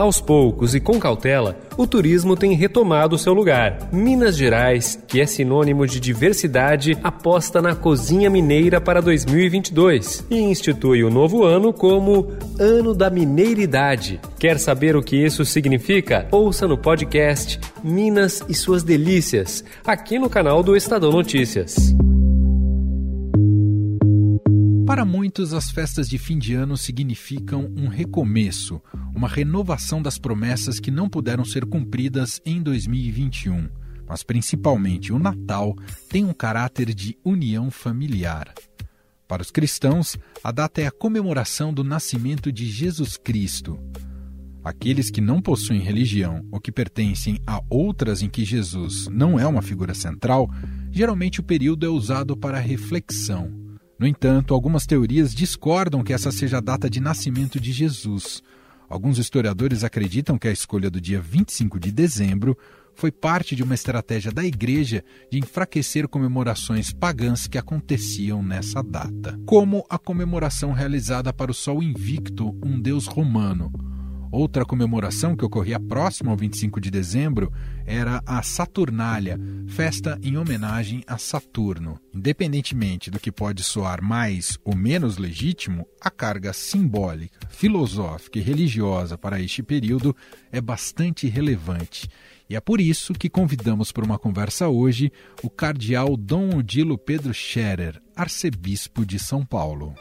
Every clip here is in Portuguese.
Aos poucos e com cautela, o turismo tem retomado seu lugar. Minas Gerais, que é sinônimo de diversidade, aposta na cozinha mineira para 2022 e institui o novo ano como Ano da Mineiridade. Quer saber o que isso significa? Ouça no podcast Minas e suas delícias, aqui no canal do Estadão Notícias. Para muitos, as festas de fim de ano significam um recomeço, uma renovação das promessas que não puderam ser cumpridas em 2021. Mas principalmente o Natal tem um caráter de união familiar. Para os cristãos, a data é a comemoração do nascimento de Jesus Cristo. Aqueles que não possuem religião ou que pertencem a outras em que Jesus não é uma figura central, geralmente o período é usado para reflexão no entanto, algumas teorias discordam que essa seja a data de nascimento de Jesus. Alguns historiadores acreditam que a escolha do dia 25 de dezembro foi parte de uma estratégia da Igreja de enfraquecer comemorações pagãs que aconteciam nessa data, como a comemoração realizada para o Sol Invicto, um deus romano. Outra comemoração que ocorria próximo ao 25 de dezembro era a Saturnália, festa em homenagem a Saturno. Independentemente do que pode soar mais ou menos legítimo, a carga simbólica, filosófica e religiosa para este período é bastante relevante. E é por isso que convidamos para uma conversa hoje o cardeal Dom Odilo Pedro Scherer, arcebispo de São Paulo.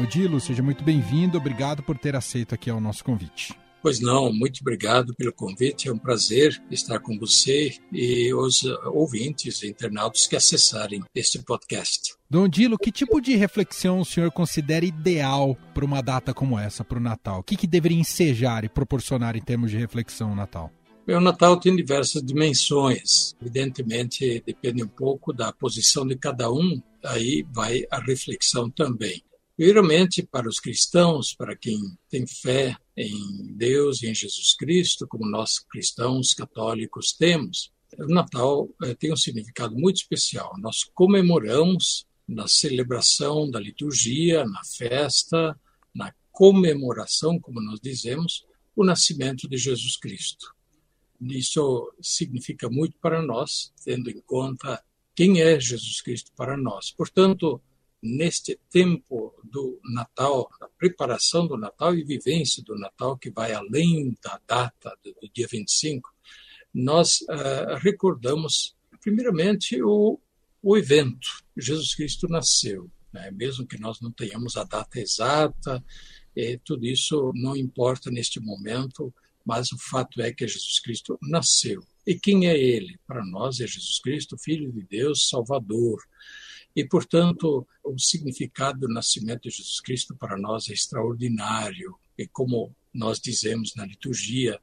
Odilo, seja muito bem-vindo. Obrigado por ter aceito aqui o nosso convite. Pois não, muito obrigado pelo convite. É um prazer estar com você e os ouvintes e internautas que acessarem este podcast. Dom Dilo, que tipo de reflexão o senhor considera ideal para uma data como essa, para o Natal? O que, que deveria ensejar e proporcionar em termos de reflexão no Natal? O Natal tem diversas dimensões. Evidentemente, depende um pouco da posição de cada um, aí vai a reflexão também. Primeiramente, para os cristãos, para quem tem fé em Deus e em Jesus Cristo, como nós cristãos católicos temos, o Natal eh, tem um significado muito especial. Nós comemoramos na celebração da liturgia, na festa, na comemoração, como nós dizemos, o nascimento de Jesus Cristo. Isso significa muito para nós, tendo em conta quem é Jesus Cristo para nós. Portanto, neste tempo do Natal, da preparação do Natal e vivência do Natal, que vai além da data do, do dia 25, nós uh, recordamos, primeiramente, o, o evento. Jesus Cristo nasceu. Né? Mesmo que nós não tenhamos a data exata, tudo isso não importa neste momento, mas o fato é que Jesus Cristo nasceu. E quem é ele? Para nós é Jesus Cristo, Filho de Deus, Salvador. E, portanto, o significado do nascimento de Jesus Cristo para nós é extraordinário. E como nós dizemos na liturgia,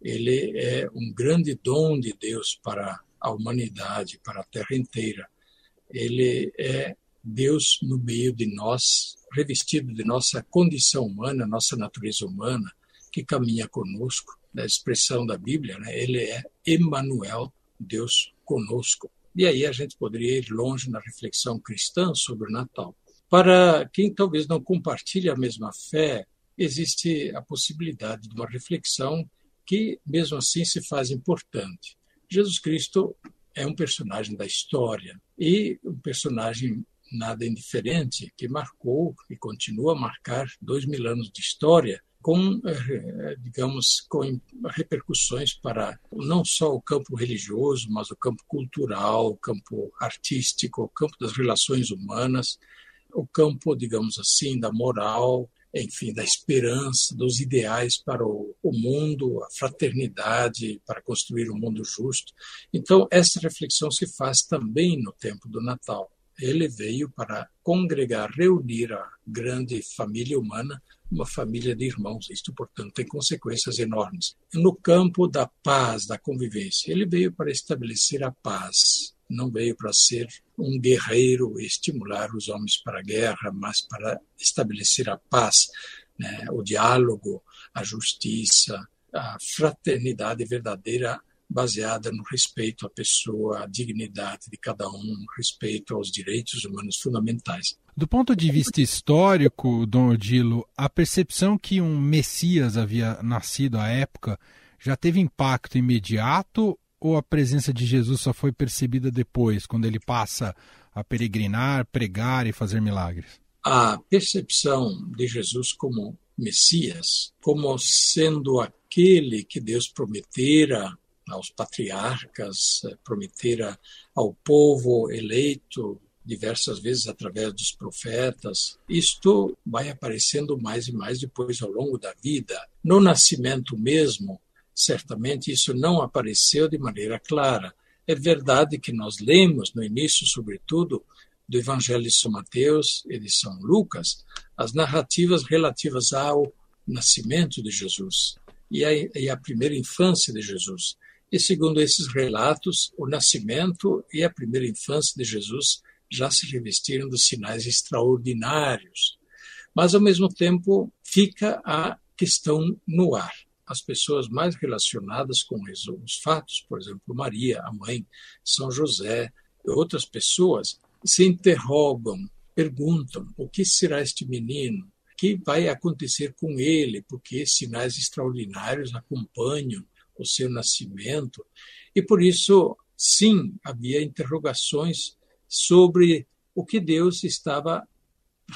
ele é um grande dom de Deus para a humanidade, para a terra inteira. Ele é Deus no meio de nós, revestido de nossa condição humana, nossa natureza humana, que caminha conosco. Na expressão da Bíblia, né? ele é Emmanuel, Deus conosco. E aí a gente poderia ir longe na reflexão cristã sobre o Natal. Para quem talvez não compartilhe a mesma fé, existe a possibilidade de uma reflexão que, mesmo assim, se faz importante. Jesus Cristo é um personagem da história e um personagem nada indiferente que marcou e continua a marcar dois mil anos de história com, eh, digamos, com repercussões para não só o campo religioso, mas o campo cultural, o campo artístico, o campo das relações humanas, o campo, digamos assim, da moral, enfim, da esperança, dos ideais para o, o, mundo, a fraternidade, para construir um mundo justo. Então, essa reflexão se faz também no tempo do Natal. Ele veio para congregar, reunir a grande família humana uma família de irmãos. Isto, portanto, tem consequências enormes. No campo da paz, da convivência, ele veio para estabelecer a paz. Não veio para ser um guerreiro estimular os homens para a guerra, mas para estabelecer a paz, né? o diálogo, a justiça, a fraternidade verdadeira baseada no respeito à pessoa, à dignidade de cada um, respeito aos direitos humanos fundamentais. Do ponto de vista histórico, Dom Odilo, a percepção que um Messias havia nascido à época já teve impacto imediato ou a presença de Jesus só foi percebida depois, quando ele passa a peregrinar, pregar e fazer milagres? A percepção de Jesus como Messias, como sendo aquele que Deus prometera aos patriarcas, eh, prometera ao povo eleito diversas vezes através dos profetas. Isto vai aparecendo mais e mais depois ao longo da vida. No nascimento mesmo, certamente isso não apareceu de maneira clara. É verdade que nós lemos no início, sobretudo, do Evangelho de São Mateus e de São Lucas, as narrativas relativas ao nascimento de Jesus e a primeira infância de Jesus. E segundo esses relatos, o nascimento e a primeira infância de Jesus já se revestiram dos sinais extraordinários. Mas, ao mesmo tempo, fica a questão no ar. As pessoas mais relacionadas com os fatos, por exemplo, Maria, a mãe, São José, outras pessoas, se interrogam, perguntam: o que será este menino? O que vai acontecer com ele? Porque sinais extraordinários acompanham o seu nascimento. E por isso, sim, havia interrogações sobre o que Deus estava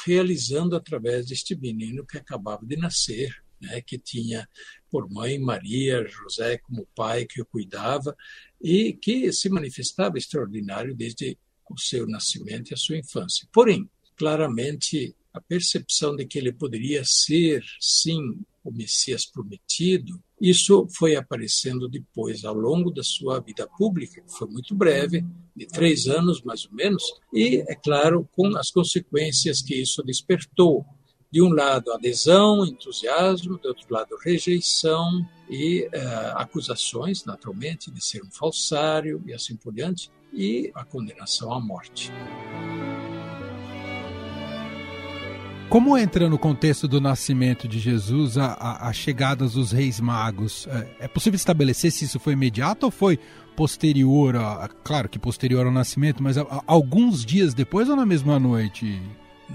realizando através deste menino que acabava de nascer, né, que tinha por mãe Maria, José como pai que o cuidava e que se manifestava extraordinário desde o seu nascimento e a sua infância. Porém, claramente a percepção de que ele poderia ser, sim, o Messias prometido, isso foi aparecendo depois, ao longo da sua vida pública, que foi muito breve, de três anos mais ou menos, e, é claro, com as consequências que isso despertou. De um lado, adesão, entusiasmo, do outro lado, rejeição e uh, acusações, naturalmente, de ser um falsário e assim por diante, e a condenação à morte. Como entra no contexto do nascimento de Jesus a, a, a chegada dos reis magos? É, é, possível estabelecer se isso foi imediato ou foi posterior, a, claro que posterior ao nascimento, mas alguns dias depois ou na mesma noite?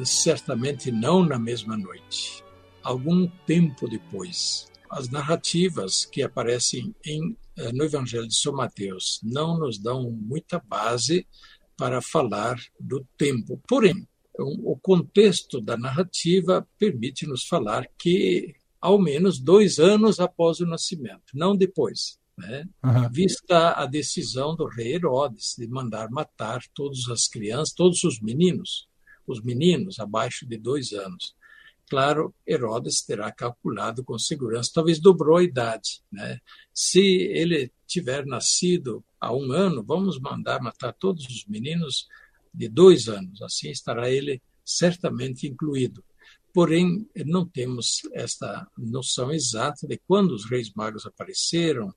Certamente não na mesma noite. Algum tempo depois. As narrativas que aparecem em, eh, no Evangelho de São Mateus não nos dão muita base para falar do tempo. Porém, o contexto da narrativa permite nos falar que, ao menos dois anos após o nascimento, não depois, né? Uhum. vista a decisão do rei Herodes de mandar matar todas as crianças, todos os meninos, os meninos abaixo de dois anos. Claro, Herodes terá calculado com segurança, talvez dobrou a idade. Né? Se ele tiver nascido há um ano, vamos mandar matar todos os meninos de dois anos. Assim estará ele certamente incluído. Porém, não temos esta noção exata de quando os reis magos apareceram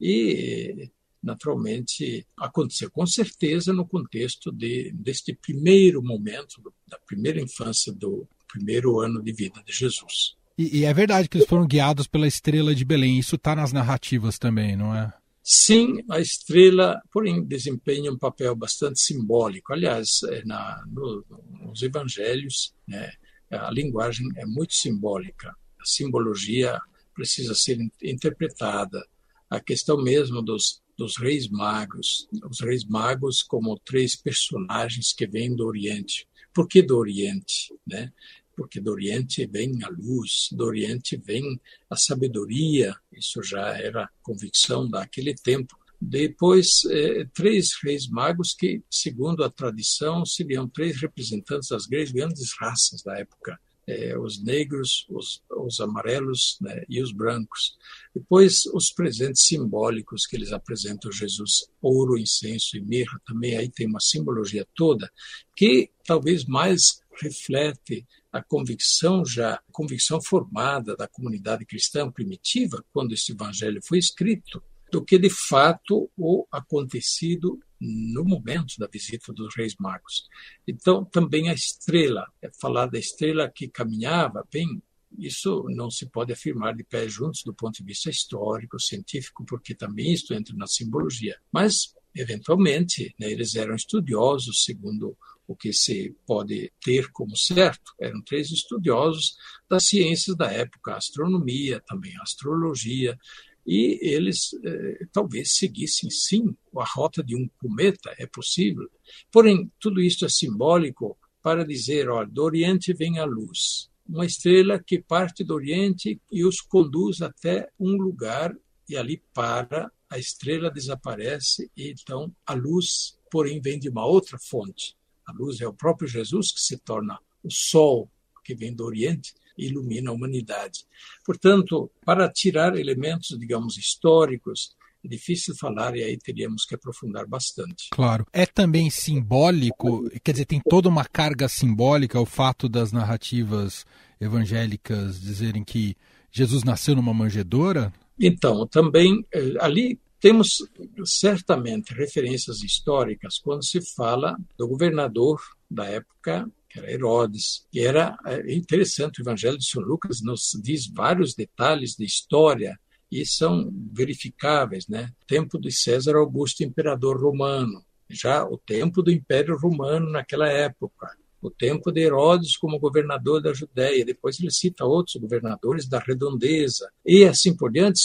e, naturalmente, aconteceu com certeza no contexto de, deste primeiro momento, da primeira infância do primeiro ano de vida de Jesus. E, e é verdade que eles foram guiados pela estrela de Belém. Isso está nas narrativas também, não é? Sim, a estrela, porém, desempenha um papel bastante simbólico. Aliás, é na, no, nos evangelhos, né, a linguagem é muito simbólica. A simbologia precisa ser interpretada. A questão mesmo dos, dos reis magos, os reis magos como três personagens que vêm do Oriente. Por que do Oriente? Né? Porque do Oriente vem a luz, do Oriente vem a sabedoria, isso já era convicção daquele tempo. Depois, eh, três reis magos que, segundo a tradição, seriam três representantes das grandes raças da época, eh, os negros, os, os amarelos né, e os brancos. Depois, os presentes simbólicos que eles apresentam a Jesus, ouro, incenso e mirra, também aí tem uma simbologia toda, que talvez mais reflete a convicção já, convicção formada da comunidade cristã primitiva, quando este evangelho foi escrito, do que de fato o acontecido no momento da visita dos reis magos. Então, também a estrela, é falar da estrela que caminhava bem isso não se pode afirmar de pé juntos do ponto de vista histórico, científico, porque também isto entra na simbologia. Mas, eventualmente, né, eles eram estudiosos, segundo o que se pode ter como certo. Eram três estudiosos das ciências da época, astronomia, também astrologia, e eles eh, talvez seguissem sim a rota de um cometa, é possível. Porém, tudo isto é simbólico para dizer, olha, do Oriente vem a luz, uma estrela que parte do Oriente e os conduz até um lugar e ali para, a estrela desaparece e então a luz, porém, vem de uma outra fonte. A luz é o próprio Jesus que se torna o sol que vem do Oriente e ilumina a humanidade. Portanto, para tirar elementos, digamos, históricos, é difícil falar e aí teríamos que aprofundar bastante. Claro. É também simbólico, quer dizer, tem toda uma carga simbólica o fato das narrativas evangélicas dizerem que Jesus nasceu numa manjedoura? Então, também eh, ali temos certamente referências históricas quando se fala do governador da época, que era Herodes, e era é, interessante, o Evangelho de São Lucas nos diz vários detalhes de história e são verificáveis, né? Tempo de César Augusto, imperador romano, já o tempo do Império Romano naquela época, o tempo de Herodes como governador da Judéia, depois ele cita outros governadores da redondeza, e assim por diante,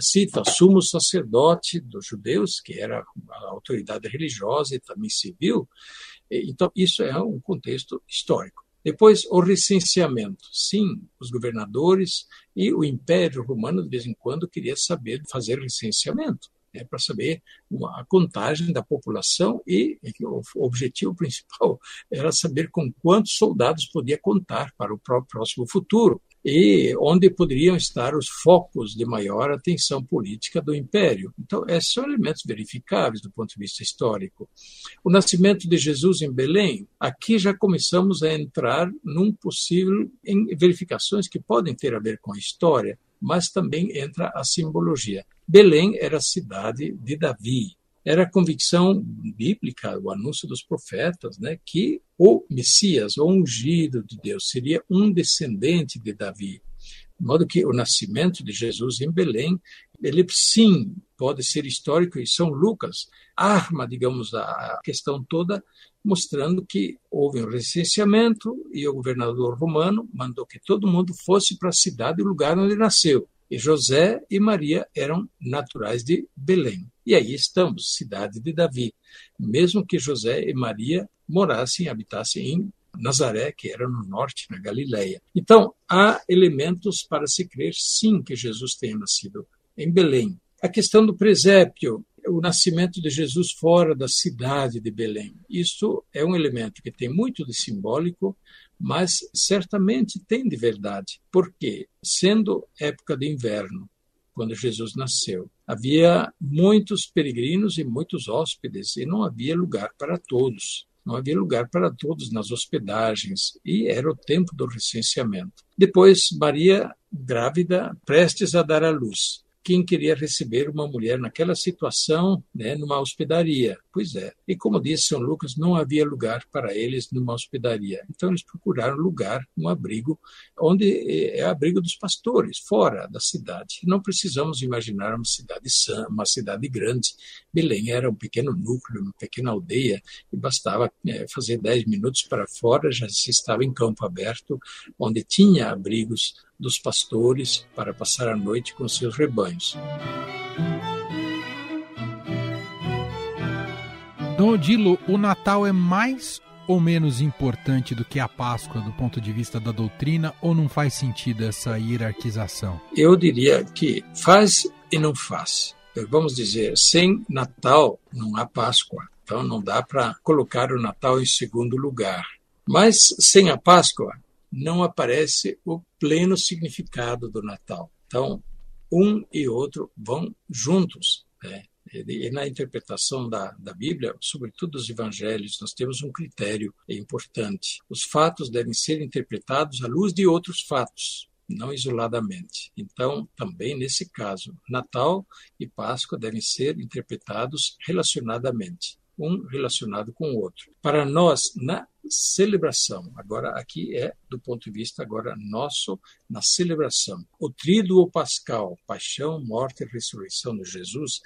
cita sumo sacerdote dos judeus, que era a autoridade religiosa e também civil. Então, isso é um contexto histórico. Depois, o recenseamento. Sim, os governadores e o Império Romano, de vez em quando, queria saber fazer recenseamento né, para saber a contagem da população e o objetivo principal era saber com quantos soldados podia contar para o próximo futuro e onde poderiam estar os focos de maior atenção política do império. Então, esses são elementos verificáveis do ponto de vista histórico. O nascimento de Jesus em Belém, aqui já começamos a entrar num possível em verificações que podem ter a ver com a história, mas também entra a simbologia. Belém era a cidade de Davi. Era a convicção bíblica, o anúncio dos profetas, né, que o Messias, o ungido de Deus, seria um descendente de Davi. De modo que o nascimento de Jesus em Belém, ele sim pode ser histórico, e São Lucas arma, digamos, a questão toda, mostrando que houve um recenseamento e o governador romano mandou que todo mundo fosse para a cidade, o lugar onde nasceu. E José e Maria eram naturais de Belém. E aí estamos, cidade de Davi. Mesmo que José e Maria morassem, habitassem em Nazaré, que era no norte, na Galileia. Então, há elementos para se crer, sim, que Jesus tenha nascido em Belém. A questão do presépio, o nascimento de Jesus fora da cidade de Belém. Isso é um elemento que tem muito de simbólico, mas certamente tem de verdade, porque, sendo época de inverno, quando Jesus nasceu, havia muitos peregrinos e muitos hóspedes, e não havia lugar para todos. Não havia lugar para todos nas hospedagens, e era o tempo do recenseamento. Depois, Maria, grávida, prestes a dar à luz quem queria receber uma mulher naquela situação, né, numa hospedaria. Pois é. E como disse São Lucas, não havia lugar para eles numa hospedaria. Então eles procuraram lugar, um abrigo, onde é, é abrigo dos pastores, fora da cidade. Não precisamos imaginar uma cidade sã, uma cidade grande. Belém era um pequeno núcleo, uma pequena aldeia, e bastava é, fazer dez minutos para fora, já se estava em campo aberto, onde tinha abrigos dos pastores para passar a noite com seus rebanhos. Dom Odilo, o Natal é mais ou menos importante do que a Páscoa do ponto de vista da doutrina ou não faz sentido essa hierarquização? Eu diria que faz e não faz. Vamos dizer, sem Natal não há Páscoa. Então não dá para colocar o Natal em segundo lugar. Mas sem a Páscoa não aparece o pleno significado do Natal. Então, um e outro vão juntos. Né? E na interpretação da, da Bíblia, sobretudo dos evangelhos, nós temos um critério importante. Os fatos devem ser interpretados à luz de outros fatos, não isoladamente. Então, também nesse caso, Natal e Páscoa devem ser interpretados relacionadamente. Um relacionado com o outro. Para nós, na celebração, agora aqui é do ponto de vista agora nosso, na celebração, o tríduo pascal, paixão, morte e ressurreição de Jesus,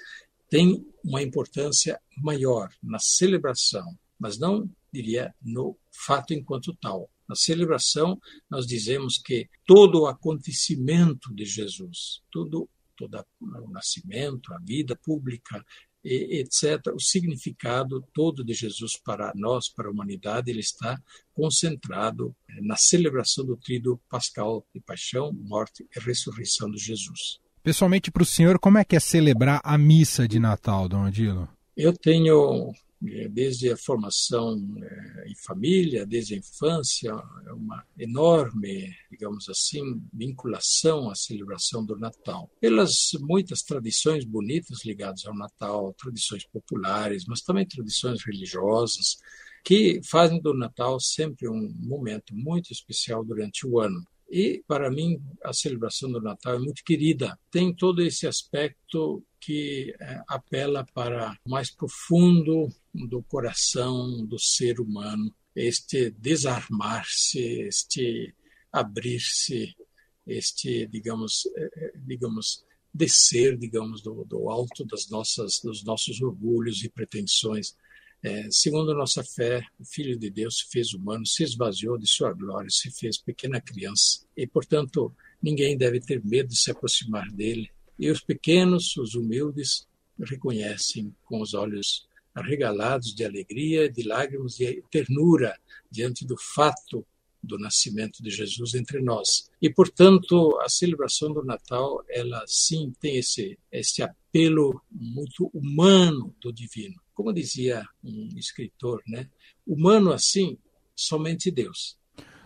tem uma importância maior na celebração, mas não diria no fato enquanto tal. Na celebração, nós dizemos que todo o acontecimento de Jesus, todo, todo o nascimento, a vida pública, etc., o significado todo de Jesus para nós, para a humanidade, ele está concentrado eh, na celebração do trido pascal de paixão, morte e ressurreição de Jesus. Pessoalmente, para o senhor, como é que é celebrar a missa de Natal, Dom Adilo? Eu tenho desde a formação é, em família, desde a infância, é uma enorme, digamos assim, vinculação à celebração do Natal. Pelas muitas tradições bonitas ligadas ao Natal, tradições populares, mas também tradições religiosas, que fazem do Natal sempre um momento muito especial durante o ano. E, para mim, a celebração do Natal é muito querida. Tem todo esse aspecto que é, apela para o mais profundo do coração do ser humano, este desarmar-se, este abrir-se, este, digamos, é, é, digamos, descer, digamos, do, do alto das nossas, dos nossos orgulhos e pretensões é, segundo nossa fé, o Filho de Deus se fez humano, se esvaziou de sua glória, se fez pequena criança. E, portanto, ninguém deve ter medo de se aproximar dele. E os pequenos, os humildes, reconhecem com os olhos arregalados de alegria, de lágrimas e ternura diante do fato do nascimento de Jesus entre nós. E, portanto, a celebração do Natal, ela sim tem esse, esse apelo muito humano do divino como dizia um escritor, né? Humano assim, somente Deus.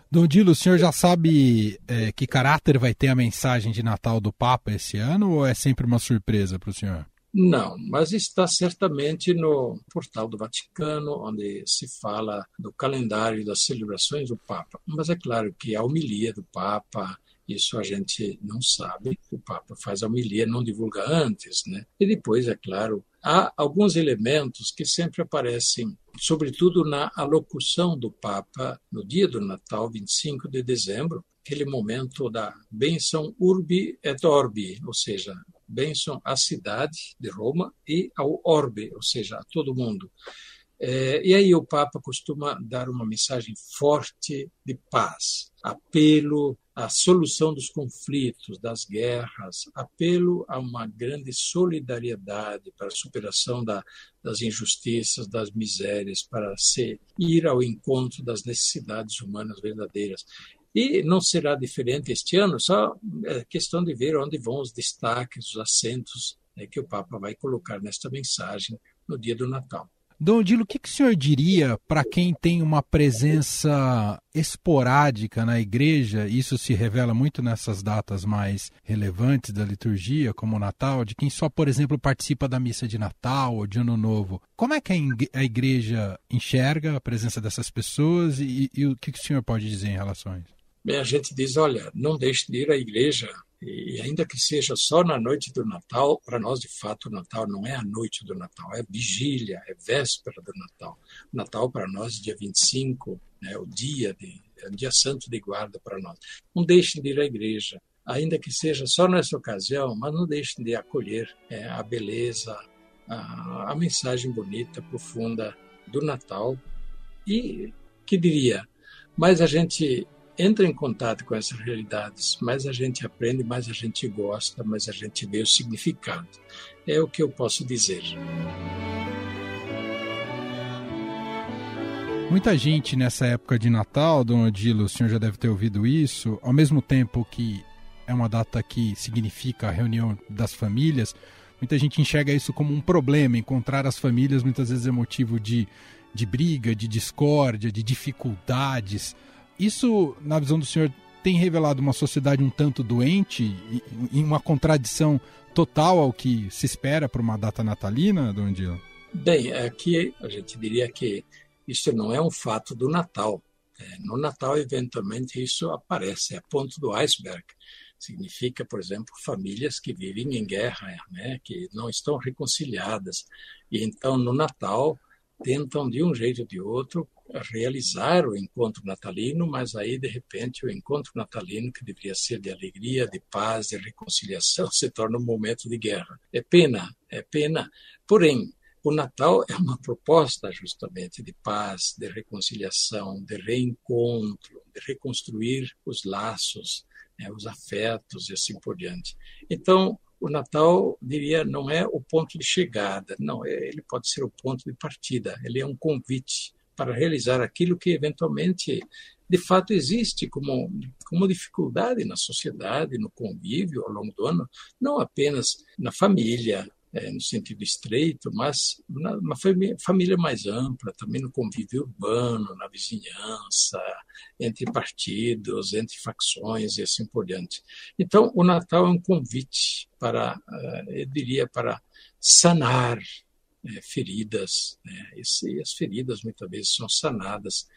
Dom Dilo, o senhor já sabe é, que caráter vai ter a mensagem de Natal do Papa esse ano ou é sempre uma surpresa para o senhor? Não, mas está certamente no portal do Vaticano, onde se fala do calendário das celebrações do Papa. Mas é claro que a homilia do Papa, isso a gente não sabe. O Papa faz a homilia, não divulga antes, né? E depois, é claro, há alguns elementos que sempre aparecem, sobretudo na alocução do Papa no dia do Natal, 25 de dezembro, aquele momento da benção urbi et orbi, ou seja, benção à cidade de Roma e ao orbe, ou seja, a todo mundo. É, e aí o Papa costuma dar uma mensagem forte de paz, apelo à solução dos conflitos, das guerras, apelo a uma grande solidariedade para a superação da, das injustiças, das misérias, para ir ao encontro das necessidades humanas verdadeiras. E não será diferente este ano, só é questão de ver onde vão os destaques, os acentos né, que o Papa vai colocar nesta mensagem no dia do Natal. Dom Dilo, o que, que o senhor diria para quem tem uma presença esporádica na igreja? Isso se revela muito nessas datas mais relevantes da liturgia, como o Natal, de quem só, por exemplo, participa da missa de Natal ou de Ano Novo. Como é que a igreja enxerga a presença dessas pessoas e, e o que, que o senhor pode dizer em relação a isso? Bem, a gente diz, olha, não deixe de ir à igreja e ainda que seja só na noite do Natal, para nós de fato o Natal não é a noite do Natal, é vigília, é véspera do Natal. O Natal para nós, dia 25, né, o dia de, é um dia santo de guarda para nós. Não deixem de ir à igreja, ainda que seja só nessa ocasião, mas não deixem de acolher é, a beleza, a, a mensagem bonita, profunda do Natal. E que diria, mas a gente entra em contato com essas realidades, mais a gente aprende, mais a gente gosta, mais a gente vê o significado. É o que eu posso dizer. Muita gente nessa época de Natal, Dom Odilo, o senhor já deve ter ouvido isso, ao mesmo tempo que é uma data que significa a reunião das famílias, muita gente enxerga isso como um problema. Encontrar as famílias muitas vezes é motivo de, de briga, de discórdia, de dificuldades. Isso, na visão do senhor, tem revelado uma sociedade um tanto doente e uma contradição total ao que se espera para uma data natalina, Dom Dilo? Bem, aqui a gente diria que isso não é um fato do Natal. É, no Natal, eventualmente, isso aparece, é ponto do iceberg. Significa, por exemplo, famílias que vivem em guerra, né, que não estão reconciliadas. E então, no Natal, tentam, de um jeito ou de outro, realizar o encontro natalino, mas aí, de repente, o encontro natalino, que deveria ser de alegria, de paz, de reconciliação, se torna um momento de guerra. É pena, é pena. Porém, o Natal é uma proposta justamente de paz, de reconciliação, de reencontro, de reconstruir os laços, né, os afetos e assim por diante. Então, o Natal, diria, não é o ponto de chegada, não, é, ele pode ser o ponto de partida, ele é um convite para realizar aquilo que eventualmente de fato existe como, como dificuldade na sociedade, no convívio ao longo do ano, não apenas na família, é, no sentido estreito, mas uma família, família mais ampla, também no convívio urbano, na vizinhança, entre partidos, entre facções e assim por diante. Então, o Natal é um convite para, eh, eu diria, para sanar é, feridas, né? e as feridas muitas vezes são sanadas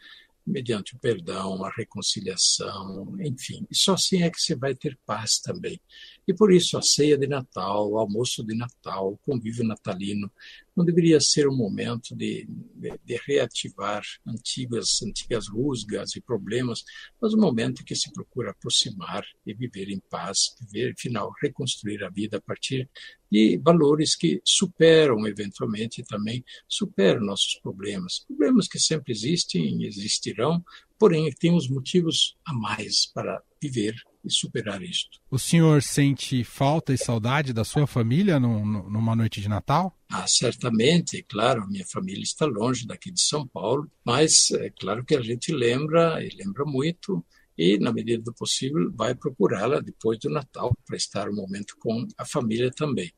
mediante o perdão, a reconciliação, enfim. E só assim é que você vai ter paz também. E por isso a ceia de Natal, o almoço de Natal, o convívio natalino, não deveria ser um momento de, de, de, reativar antigas, antigas rusgas e problemas, mas um momento que se procura aproximar e viver em paz, viver, afinal, reconstruir a vida a partir de valores que superam, eventualmente, também superam nossos problemas. Problemas que sempre existem e existirão, porém temos motivos a mais para viver e superar isto. O senhor sente falta e saudade da sua família numa noite de Natal? Ah, certamente, claro, minha família está longe daqui de São Paulo, mas é claro que a gente lembra e lembra muito e, na medida do possível, vai procurá-la depois do Natal para estar um momento com a família também.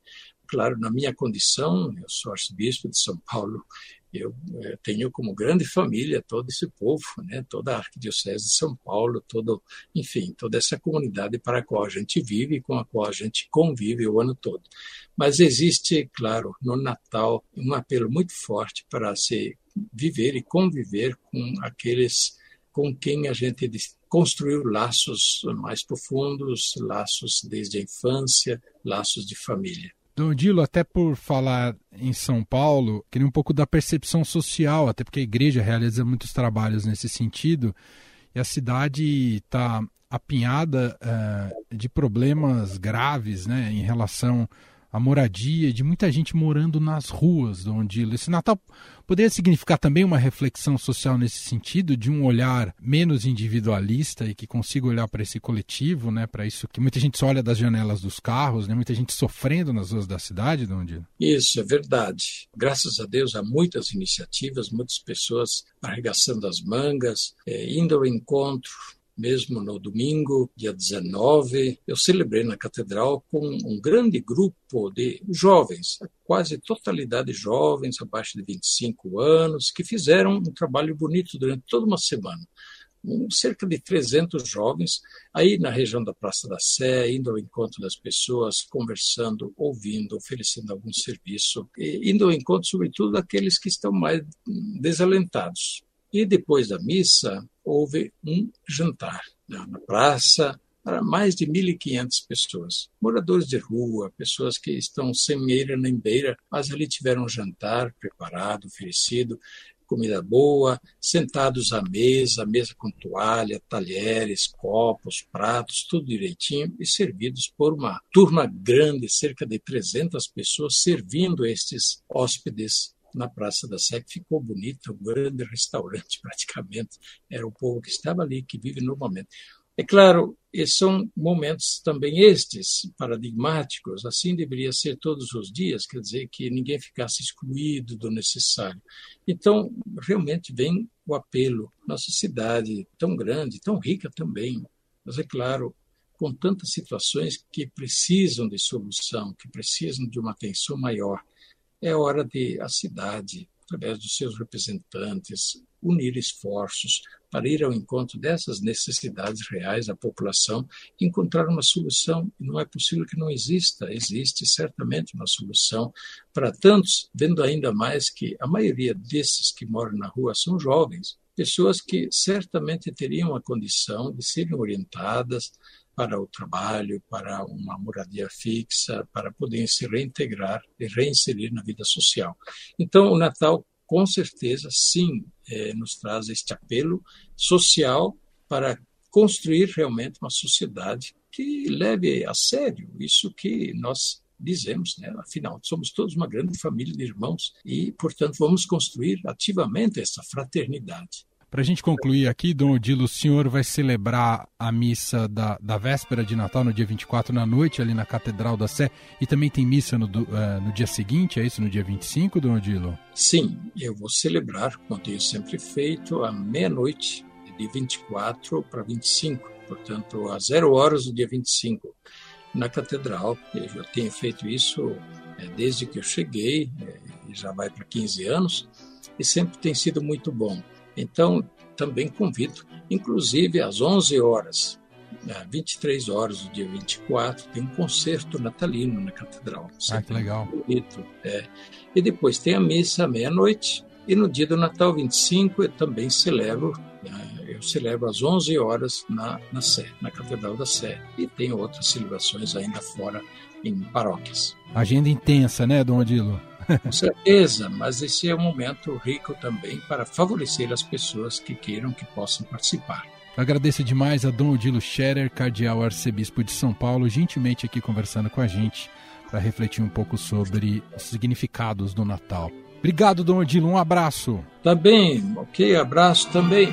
Claro, na minha condição, eu sou arcebispo de São Paulo eu, eu, tenho como grande família todo esse povo, né, toda a arquidiocese de São Paulo, todo, enfim, toda essa comunidade para a qual a gente vive e com a qual a gente convive o ano todo. Mas existe, claro, no Natal um apelo muito forte para se viver e conviver com aqueles com quem a gente construiu laços mais profundos, laços desde a infância, laços de família. Dilo, até por falar em São Paulo, queria um pouco da percepção social, até porque a igreja realiza muitos trabalhos nesse sentido, e a cidade está apinhada uh, de problemas graves né, em relação a moradia de muita gente morando nas ruas Ondilo. Esse Natal poderia significar também uma reflexão social nesse sentido, de um olhar menos individualista e que consiga olhar para esse coletivo, né, para isso que muita gente só olha das janelas dos carros, né, muita gente sofrendo nas ruas da cidade, Ondilo. Isso, é verdade. Graças a Deus há muitas iniciativas, muitas pessoas arregaçando as mangas, é, indo ao encontro mesmo no domingo, dia 19, eu celebrei na catedral com um grande grupo de jovens, quase totalidade jovens, abaixo de 25 anos, que fizeram um trabalho bonito durante toda uma semana. Um, cerca de 300 jovens, aí na região da Praça da Sé, indo ao encontro das pessoas, conversando, ouvindo, oferecendo algum serviço, indo ao encontro, sobretudo, daqueles que estão mais desalentados. E depois da missa, houve um jantar né, na praça para mais de 1.500 pessoas, moradores de rua, pessoas que estão sem meira nem beira, mas ali tiveram um jantar preparado, oferecido, comida boa, sentados à mesa, mesa com toalha, talheres, copos, pratos, tudo direitinho e servidos por uma turma grande, cerca de 300 pessoas, servindo estes hóspedes na Praça da Sé, que ficou bonita, um grande restaurante praticamente. Era o povo que estava ali, que vive normalmente. É claro, são momentos também estes paradigmáticos, assim deveria ser todos os dias, quer dizer, que ninguém ficasse excluído do necessário. Então, realmente vem o apelo. Nossa cidade tão grande, tão rica também, mas é claro, com tantas situações que precisam de solução, que precisam de uma atenção maior é hora de a cidade, através dos seus representantes, unir esforços para ir ao encontro dessas necessidades reais da população e encontrar uma solução. Não é possível que não exista, existe certamente uma solução para tantos, vendo ainda mais que a maioria desses que moram na rua são jovens, pessoas que certamente teriam a condição de serem orientadas para o trabalho, para uma moradia fixa, para poderem se reintegrar e reinserir na vida social. Então, o Natal com certeza, sim, é, nos traz este apelo social para construir realmente uma sociedade que leve a sério isso que nós dizemos, né? Afinal, somos todos uma grande família de irmãos e, portanto, vamos construir ativamente essa fraternidade. Para a gente concluir aqui, Dom Odilo, o senhor vai celebrar a missa da, da véspera de Natal no dia 24 na noite, ali na Catedral da Sé, e também tem missa no, uh, no dia seguinte, é isso, no dia 25, Dom Odilo? Sim, eu vou celebrar, como tenho sempre feito, à meia-noite, de 24 para 25, portanto, às zero horas do dia 25, na Catedral. Eu já tenho feito isso é, desde que eu cheguei, é, já vai para 15 anos, e sempre tem sido muito bom. Então, também convido, inclusive às 11 horas, 23 horas do dia 24, tem um concerto natalino na catedral. Ah, que legal. Bonito, é. E depois tem a missa à meia-noite, e no dia do Natal 25 eu também celebro, né, eu celebro às 11 horas na, na Sé, na Catedral da Sé. E tem outras celebrações ainda fora em paróquias. Agenda intensa, né, Dom Odilo? Com certeza, mas esse é um momento rico também para favorecer as pessoas que queiram que possam participar. Agradeço demais a Dom Odilo Scherer, cardeal arcebispo de São Paulo, gentilmente aqui conversando com a gente para refletir um pouco sobre os significados do Natal. Obrigado, Dom Odilo, um abraço. Tá bem, ok, abraço também.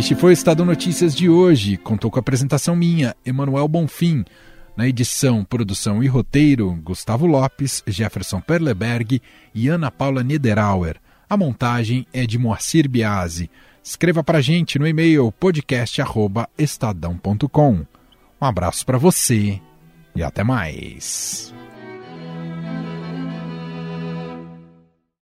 Este foi o Estado Notícias de hoje. Contou com a apresentação minha, Emanuel Bonfim. Na edição, produção e roteiro, Gustavo Lopes, Jefferson Perleberg e Ana Paula Niederauer. A montagem é de Moacir Biasi. Escreva para gente no e-mail podcast@estadão.com. Um abraço para você e até mais.